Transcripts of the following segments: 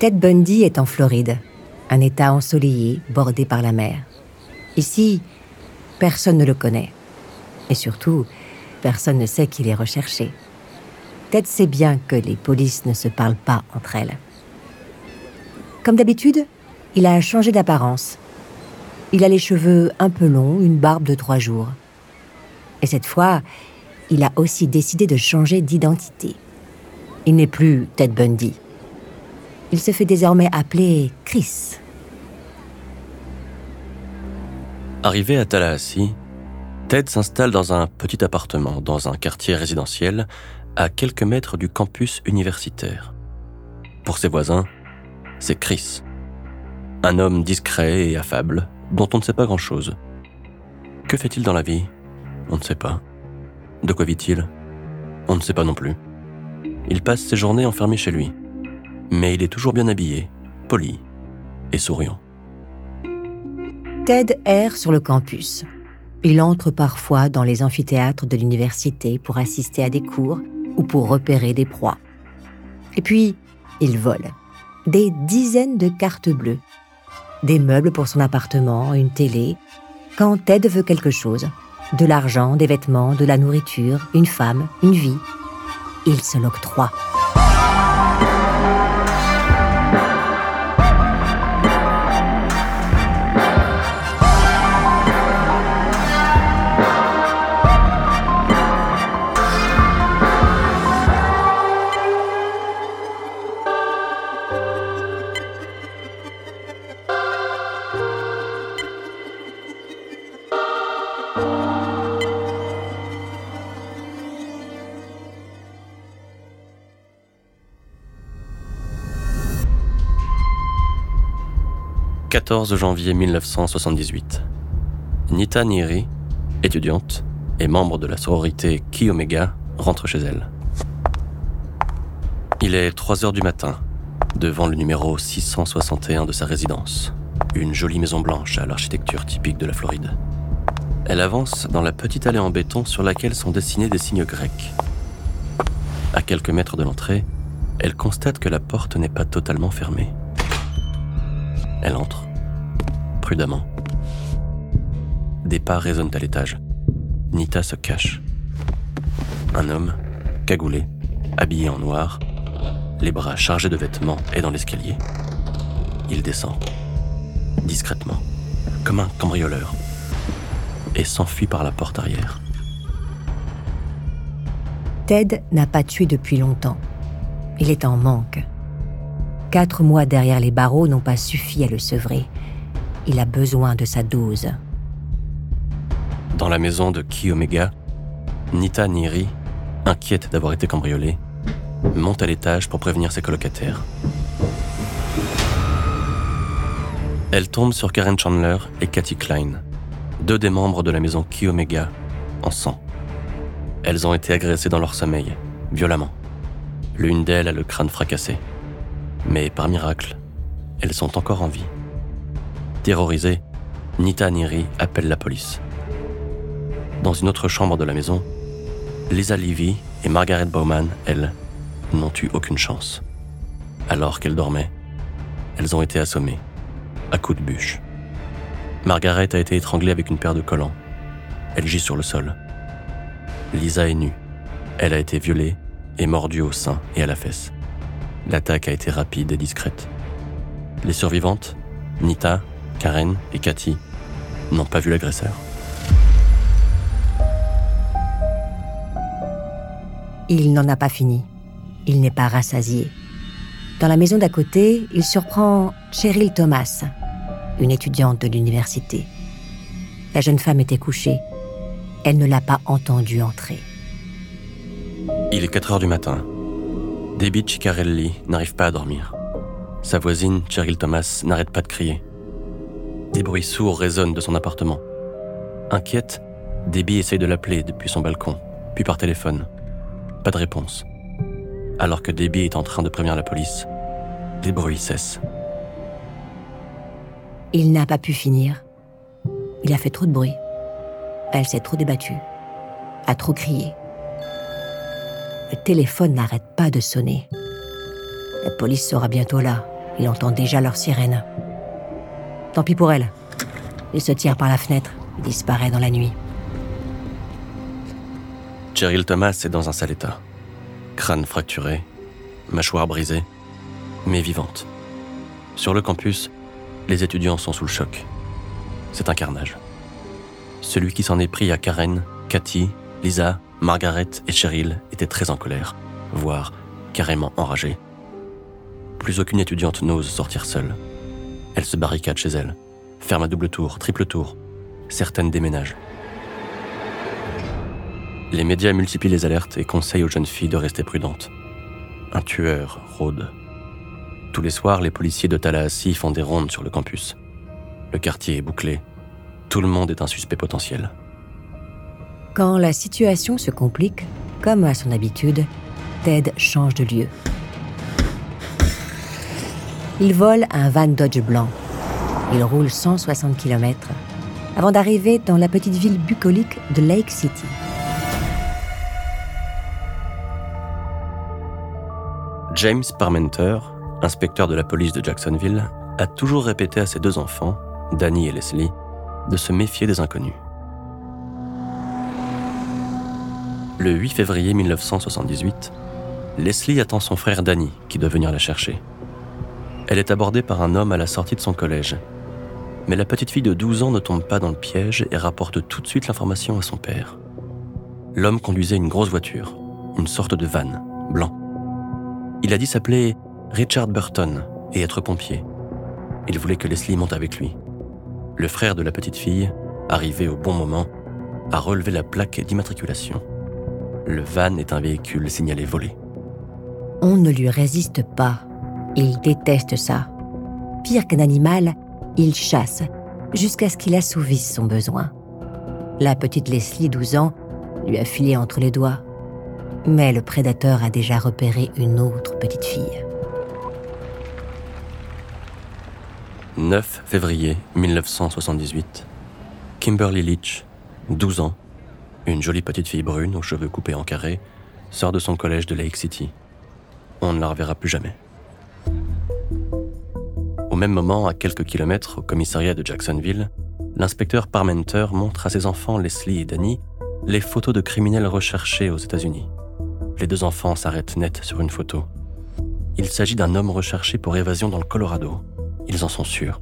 Ted Bundy est en Floride, un État ensoleillé bordé par la mer. Ici, personne ne le connaît. Et surtout, personne ne sait qu'il est recherché. Ted sait bien que les polices ne se parlent pas entre elles. Comme d'habitude, il a changé d'apparence. Il a les cheveux un peu longs, une barbe de trois jours. Et cette fois, il a aussi décidé de changer d'identité. Il n'est plus Ted Bundy. Il se fait désormais appeler Chris. Arrivé à Tallahassee, Ted s'installe dans un petit appartement dans un quartier résidentiel à quelques mètres du campus universitaire. Pour ses voisins, c'est Chris, un homme discret et affable dont on ne sait pas grand-chose. Que fait-il dans la vie? On ne sait pas. De quoi vit-il? On ne sait pas non plus. Il passe ses journées enfermé chez lui. Mais il est toujours bien habillé, poli et souriant. Ted erre sur le campus. Il entre parfois dans les amphithéâtres de l'université pour assister à des cours ou pour repérer des proies. Et puis, il vole. Des dizaines de cartes bleues. Des meubles pour son appartement, une télé. Quand Ted veut quelque chose, de l'argent, des vêtements, de la nourriture, une femme, une vie. Il se l'octroie. 14 janvier 1978. Nita Niri, étudiante et membre de la sororité Ki Omega, rentre chez elle. Il est 3 heures du matin, devant le numéro 661 de sa résidence, une jolie maison blanche à l'architecture typique de la Floride. Elle avance dans la petite allée en béton sur laquelle sont dessinés des signes grecs. À quelques mètres de l'entrée, elle constate que la porte n'est pas totalement fermée. Elle entre, prudemment. Des pas résonnent à l'étage. Nita se cache. Un homme, cagoulé, habillé en noir, les bras chargés de vêtements, est dans l'escalier. Il descend, discrètement, comme un cambrioleur, et s'enfuit par la porte arrière. Ted n'a pas tué depuis longtemps. Il est en manque. Quatre mois derrière les barreaux n'ont pas suffi à le sevrer. Il a besoin de sa dose. Dans la maison de Ki Omega, Nita Niri, inquiète d'avoir été cambriolée, monte à l'étage pour prévenir ses colocataires. Elle tombe sur Karen Chandler et Cathy Klein, deux des membres de la maison Ki Omega, en sang. Elles ont été agressées dans leur sommeil, violemment. L'une d'elles a le crâne fracassé. Mais par miracle, elles sont encore en vie. Terrorisée, Nita Niri appelle la police. Dans une autre chambre de la maison, Lisa Levy et Margaret Bowman, elles, n'ont eu aucune chance. Alors qu'elles dormaient, elles ont été assommées, à coups de bûche. Margaret a été étranglée avec une paire de collants. Elle gît sur le sol. Lisa est nue. Elle a été violée et mordue au sein et à la fesse. L'attaque a été rapide et discrète. Les survivantes, Nita, Karen et Cathy, n'ont pas vu l'agresseur. Il n'en a pas fini. Il n'est pas rassasié. Dans la maison d'à côté, il surprend Cheryl Thomas, une étudiante de l'université. La jeune femme était couchée. Elle ne l'a pas entendu entrer. Il est 4 heures du matin. Debbie Ciccarelli n'arrive pas à dormir. Sa voisine, Cheryl Thomas, n'arrête pas de crier. Des bruits sourds résonnent de son appartement. Inquiète, Debbie essaye de l'appeler depuis son balcon, puis par téléphone. Pas de réponse. Alors que Debbie est en train de prévenir la police, les bruits cessent. Il n'a pas pu finir. Il a fait trop de bruit. Elle s'est trop débattue, a trop crié. Le téléphone n'arrête pas de sonner. La police sera bientôt là. Il entend déjà leur sirène. Tant pis pour elle. Il se tire par la fenêtre et disparaît dans la nuit. Cheryl Thomas est dans un sale état. Crâne fracturé, mâchoire brisée, mais vivante. Sur le campus, les étudiants sont sous le choc. C'est un carnage. Celui qui s'en est pris à Karen, Cathy, Lisa, Margaret et Cheryl était très en colère, voire carrément enragé. Plus aucune étudiante n'ose sortir seule. Elle se barricade chez elle, ferme à double tour, triple tour. Certaines déménagent. Les médias multiplient les alertes et conseillent aux jeunes filles de rester prudentes. Un tueur rôde. Tous les soirs, les policiers de Tallahassee font des rondes sur le campus. Le quartier est bouclé. Tout le monde est un suspect potentiel. Quand la situation se complique, comme à son habitude, Ted change de lieu. Il vole un van Dodge blanc. Il roule 160 km avant d'arriver dans la petite ville bucolique de Lake City. James Parmenter, inspecteur de la police de Jacksonville, a toujours répété à ses deux enfants, Danny et Leslie, de se méfier des inconnus. Le 8 février 1978, Leslie attend son frère Danny qui doit venir la chercher. Elle est abordée par un homme à la sortie de son collège. Mais la petite fille de 12 ans ne tombe pas dans le piège et rapporte tout de suite l'information à son père. L'homme conduisait une grosse voiture, une sorte de van, blanc. Il a dit s'appeler Richard Burton et être pompier. Il voulait que Leslie monte avec lui. Le frère de la petite fille, arrivé au bon moment, a relevé la plaque d'immatriculation. Le van est un véhicule signalé volé. On ne lui résiste pas. Il déteste ça. Pire qu'un animal, il chasse jusqu'à ce qu'il assouvisse son besoin. La petite Leslie, 12 ans, lui a filé entre les doigts. Mais le prédateur a déjà repéré une autre petite fille. 9 février 1978. Kimberly Leach, 12 ans, une jolie petite fille brune aux cheveux coupés en carré, sort de son collège de Lake City. On ne la reverra plus jamais. Au même moment, à quelques kilomètres au commissariat de Jacksonville, l'inspecteur Parmenter montre à ses enfants Leslie et Danny les photos de criminels recherchés aux États-Unis. Les deux enfants s'arrêtent net sur une photo. Il s'agit d'un homme recherché pour évasion dans le Colorado. Ils en sont sûrs.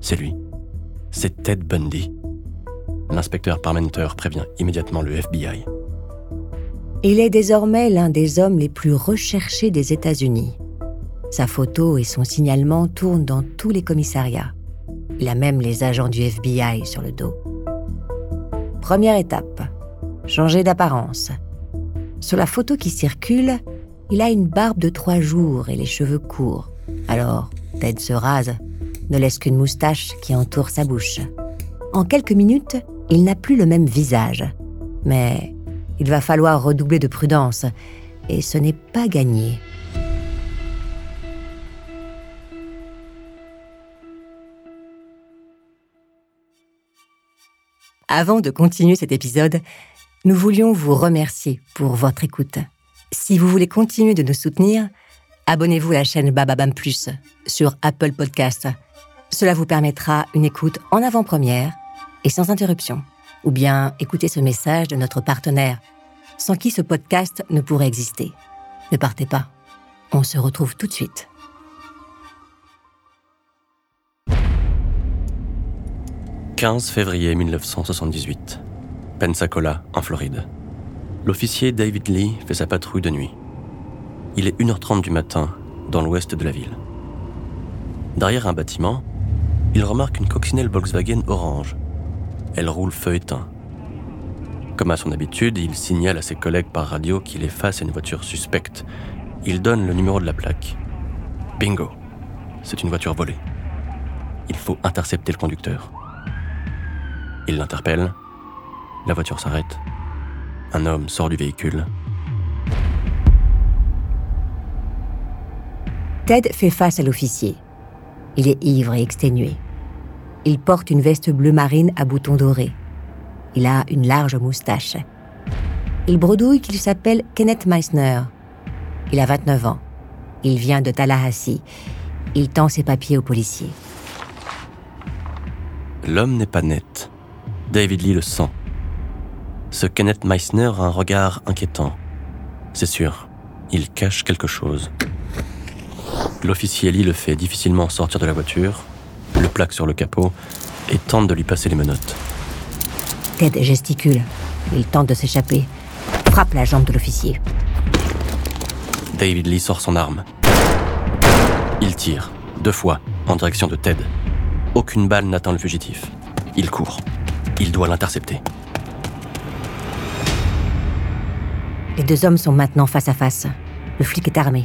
C'est lui. C'est Ted Bundy. L'inspecteur Parmenter prévient immédiatement le FBI. Il est désormais l'un des hommes les plus recherchés des États-Unis. Sa photo et son signalement tournent dans tous les commissariats. Il a même les agents du FBI sur le dos. Première étape, changer d'apparence. Sur la photo qui circule, il a une barbe de trois jours et les cheveux courts. Alors, Ted se rase, ne laisse qu'une moustache qui entoure sa bouche. En quelques minutes, il n'a plus le même visage. Mais il va falloir redoubler de prudence, et ce n'est pas gagné. Avant de continuer cet épisode, nous voulions vous remercier pour votre écoute. Si vous voulez continuer de nous soutenir, abonnez-vous à la chaîne Bababam Plus sur Apple Podcast. Cela vous permettra une écoute en avant-première et sans interruption. Ou bien écoutez ce message de notre partenaire, sans qui ce podcast ne pourrait exister. Ne partez pas. On se retrouve tout de suite. « 15 février 1978. Pensacola, en Floride. L'officier David Lee fait sa patrouille de nuit. Il est 1h30 du matin, dans l'ouest de la ville. Derrière un bâtiment, il remarque une coccinelle Volkswagen orange. Elle roule feu éteint. Comme à son habitude, il signale à ses collègues par radio qu'il est face à une voiture suspecte. Il donne le numéro de la plaque. Bingo C'est une voiture volée. Il faut intercepter le conducteur. Il l'interpelle la voiture s'arrête. Un homme sort du véhicule. Ted fait face à l'officier. Il est ivre et exténué. Il porte une veste bleu marine à boutons dorés. Il a une large moustache. Il bredouille qu'il s'appelle Kenneth Meissner. Il a 29 ans. Il vient de Tallahassee. Il tend ses papiers au policier. L'homme n'est pas net. David Lee le sent. Ce Kenneth Meissner a un regard inquiétant. C'est sûr, il cache quelque chose. L'officier Lee le fait difficilement sortir de la voiture, le plaque sur le capot et tente de lui passer les menottes. Ted gesticule. Il tente de s'échapper. Frappe la jambe de l'officier. David Lee sort son arme. Il tire, deux fois, en direction de Ted. Aucune balle n'atteint le fugitif. Il court. Il doit l'intercepter. Les deux hommes sont maintenant face à face. Le flic est armé.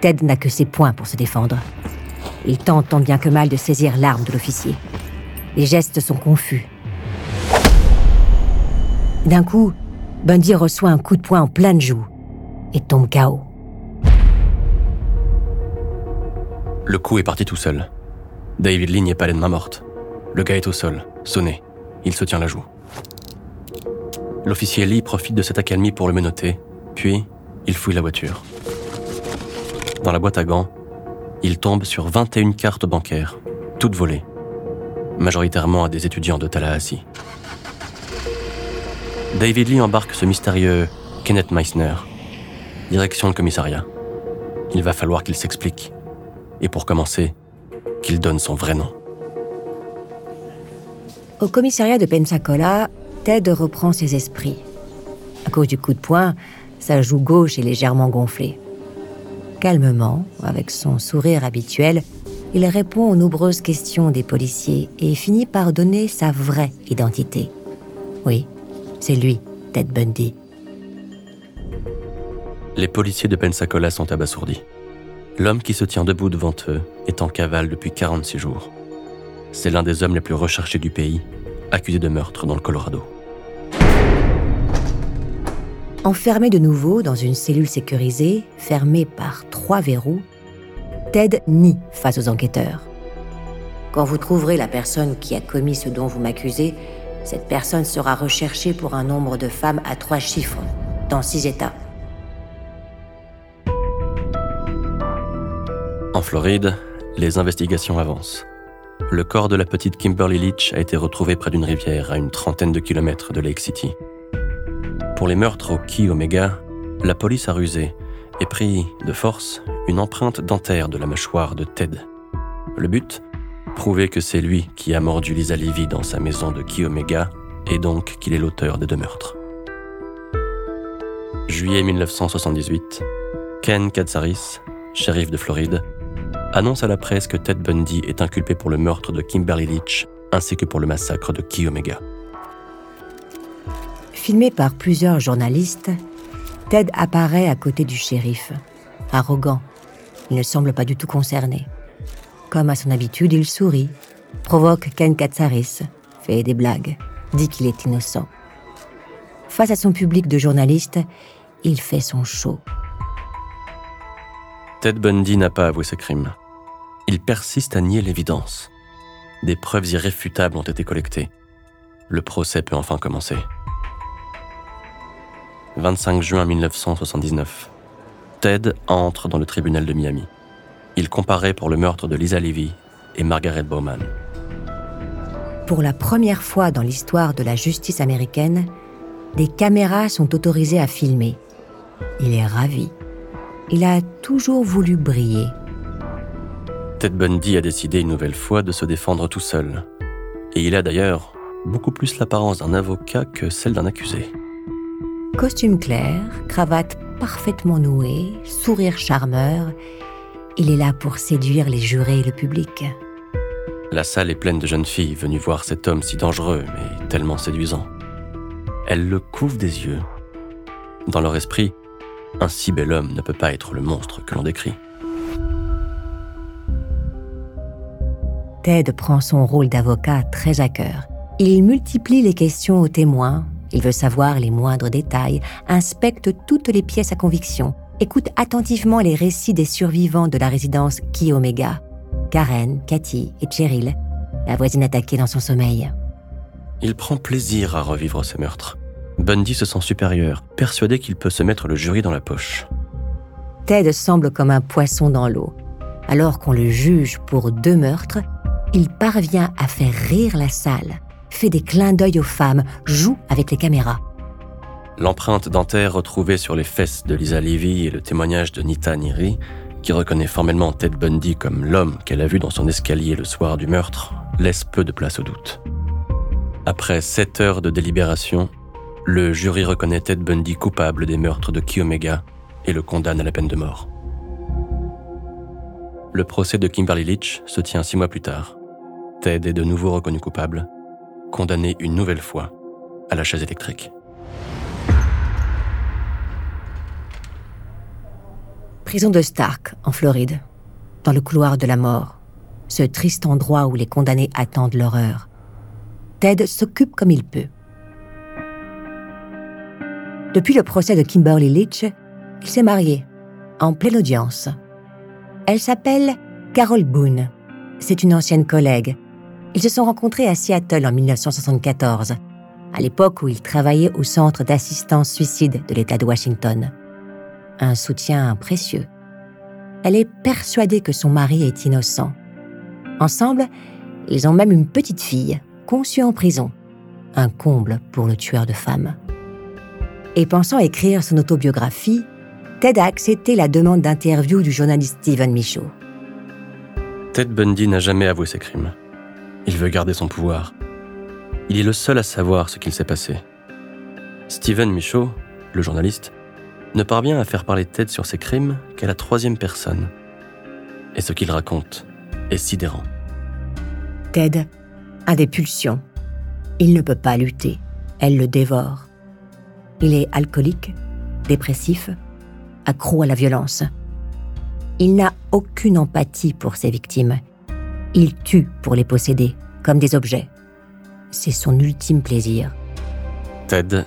Ted n'a que ses poings pour se défendre. Il tente tant bien que mal de saisir l'arme de l'officier. Les gestes sont confus. D'un coup, Bundy reçoit un coup de poing en pleine joue et tombe KO. Le coup est parti tout seul. David Lee n'est pas les main morte. Le gars est au sol, sonné. Il se tient la joue. L'officier Lee profite de cette accalmie pour le menotter, puis il fouille la voiture. Dans la boîte à gants, il tombe sur 21 cartes bancaires, toutes volées, majoritairement à des étudiants de Tallahassee. David Lee embarque ce mystérieux Kenneth Meissner. Direction le commissariat. Il va falloir qu'il s'explique. Et pour commencer, qu'il donne son vrai nom. Au commissariat de Pensacola, Ted reprend ses esprits. À cause du coup de poing, sa joue gauche est légèrement gonflée. Calmement, avec son sourire habituel, il répond aux nombreuses questions des policiers et finit par donner sa vraie identité. Oui, c'est lui, Ted Bundy. Les policiers de Pensacola sont abasourdis. L'homme qui se tient debout devant eux est en cavale depuis 46 jours. C'est l'un des hommes les plus recherchés du pays, accusé de meurtre dans le Colorado. Enfermé de nouveau dans une cellule sécurisée, fermée par trois verrous, Ted nie face aux enquêteurs. Quand vous trouverez la personne qui a commis ce dont vous m'accusez, cette personne sera recherchée pour un nombre de femmes à trois chiffres, dans six États. En Floride, les investigations avancent. Le corps de la petite Kimberly Leach a été retrouvé près d'une rivière à une trentaine de kilomètres de Lake City. Pour les meurtres au Key Omega, la police a rusé et pris de force une empreinte dentaire de la mâchoire de Ted. Le but Prouver que c'est lui qui a mordu Lisa Levy dans sa maison de Key Omega et donc qu'il est l'auteur des deux meurtres. Juillet 1978, Ken Katsaris, shérif de Floride, annonce à la presse que Ted Bundy est inculpé pour le meurtre de Kimberly Leach ainsi que pour le massacre de Key Omega. Filmé par plusieurs journalistes, Ted apparaît à côté du shérif, arrogant. Il ne semble pas du tout concerné. Comme à son habitude, il sourit, provoque Ken Katsaris, fait des blagues, dit qu'il est innocent. Face à son public de journalistes, il fait son show. Ted Bundy n'a pas avoué ses crimes. Il persiste à nier l'évidence. Des preuves irréfutables ont été collectées. Le procès peut enfin commencer. 25 juin 1979. Ted entre dans le tribunal de Miami. Il comparaît pour le meurtre de Lisa Levy et Margaret Bowman. Pour la première fois dans l'histoire de la justice américaine, des caméras sont autorisées à filmer. Il est ravi. Il a toujours voulu briller. Ted Bundy a décidé une nouvelle fois de se défendre tout seul. Et il a d'ailleurs beaucoup plus l'apparence d'un avocat que celle d'un accusé. Costume clair, cravate parfaitement nouée, sourire charmeur, il est là pour séduire les jurés et le public. La salle est pleine de jeunes filles venues voir cet homme si dangereux, mais tellement séduisant. Elles le couvrent des yeux. Dans leur esprit, un si bel homme ne peut pas être le monstre que l'on décrit. Ted prend son rôle d'avocat très à cœur. Il multiplie les questions aux témoins, il veut savoir les moindres détails, inspecte toutes les pièces à conviction, écoute attentivement les récits des survivants de la résidence Ki Omega, Karen, Cathy et Cheryl, la voisine attaquée dans son sommeil. Il prend plaisir à revivre ces meurtres. Bundy se sent supérieur, persuadé qu'il peut se mettre le jury dans la poche. Ted semble comme un poisson dans l'eau. Alors qu'on le juge pour deux meurtres, il parvient à faire rire la salle, fait des clins d'œil aux femmes, joue avec les caméras. L'empreinte dentaire retrouvée sur les fesses de Lisa Levy et le témoignage de Nita Niri, qui reconnaît formellement Ted Bundy comme l'homme qu'elle a vu dans son escalier le soir du meurtre, laisse peu de place au doute. Après sept heures de délibération, le jury reconnaît Ted Bundy coupable des meurtres de Kiyomega et le condamne à la peine de mort. Le procès de Kimberly Leach se tient six mois plus tard. Ted est de nouveau reconnu coupable, condamné une nouvelle fois à la chaise électrique. Prison de Stark, en Floride, dans le couloir de la mort, ce triste endroit où les condamnés attendent leur heure. Ted s'occupe comme il peut. Depuis le procès de Kimberly Leach, il s'est marié, en pleine audience. Elle s'appelle Carol Boone. C'est une ancienne collègue. Ils se sont rencontrés à Seattle en 1974, à l'époque où il travaillait au Centre d'assistance suicide de l'État de Washington. Un soutien précieux. Elle est persuadée que son mari est innocent. Ensemble, ils ont même une petite fille, conçue en prison. Un comble pour le tueur de femmes et pensant écrire son autobiographie, Ted a accepté la demande d'interview du journaliste Stephen Michaud. Ted Bundy n'a jamais avoué ses crimes. Il veut garder son pouvoir. Il est le seul à savoir ce qu'il s'est passé. Stephen Michaud, le journaliste, ne parvient à faire parler Ted sur ses crimes qu'à la troisième personne. Et ce qu'il raconte est sidérant. Ted a des pulsions. Il ne peut pas lutter. Elle le dévore. Il est alcoolique, dépressif, accro à la violence. Il n'a aucune empathie pour ses victimes. Il tue pour les posséder, comme des objets. C'est son ultime plaisir. Ted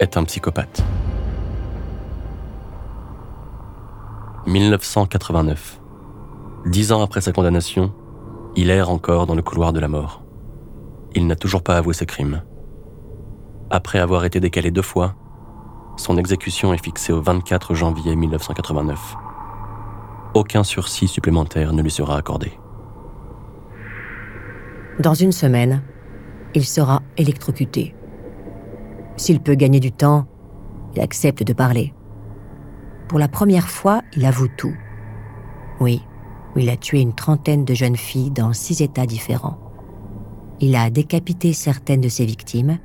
est un psychopathe. 1989. Dix ans après sa condamnation, il erre encore dans le couloir de la mort. Il n'a toujours pas avoué ses crimes. Après avoir été décalé deux fois, son exécution est fixée au 24 janvier 1989. Aucun sursis supplémentaire ne lui sera accordé. Dans une semaine, il sera électrocuté. S'il peut gagner du temps, il accepte de parler. Pour la première fois, il avoue tout. Oui, il a tué une trentaine de jeunes filles dans six États différents. Il a décapité certaines de ses victimes.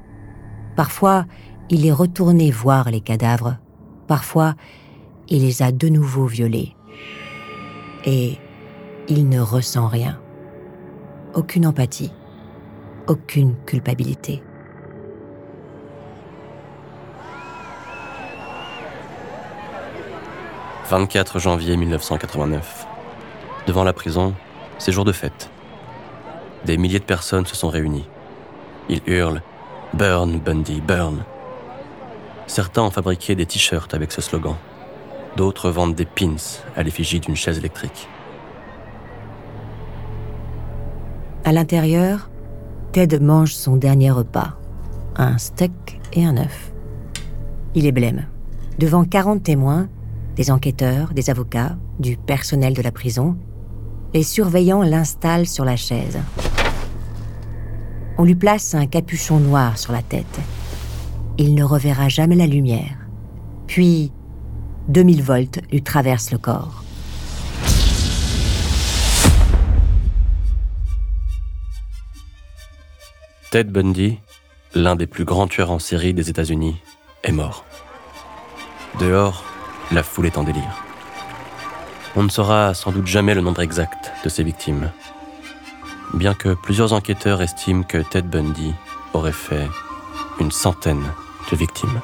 Parfois, il est retourné voir les cadavres. Parfois, il les a de nouveau violés. Et il ne ressent rien. Aucune empathie. Aucune culpabilité. « 24 janvier 1989. Devant la prison, c'est jour de fête. Des milliers de personnes se sont réunies. Ils hurlent Burn, Bundy, burn Certains ont fabriqué des t-shirts avec ce slogan. D'autres vendent des pins à l'effigie d'une chaise électrique. À l'intérieur, Ted mange son dernier repas. Un steak et un œuf. Il est blême. Devant 40 témoins, des enquêteurs, des avocats, du personnel de la prison, les surveillants l'installent sur la chaise. On lui place un capuchon noir sur la tête il ne reverra jamais la lumière. Puis, 2000 volts lui traversent le corps. Ted Bundy, l'un des plus grands tueurs en série des États-Unis, est mort. Dehors, la foule est en délire. On ne saura sans doute jamais le nombre exact de ses victimes, bien que plusieurs enquêteurs estiment que Ted Bundy aurait fait une centaine de victimes.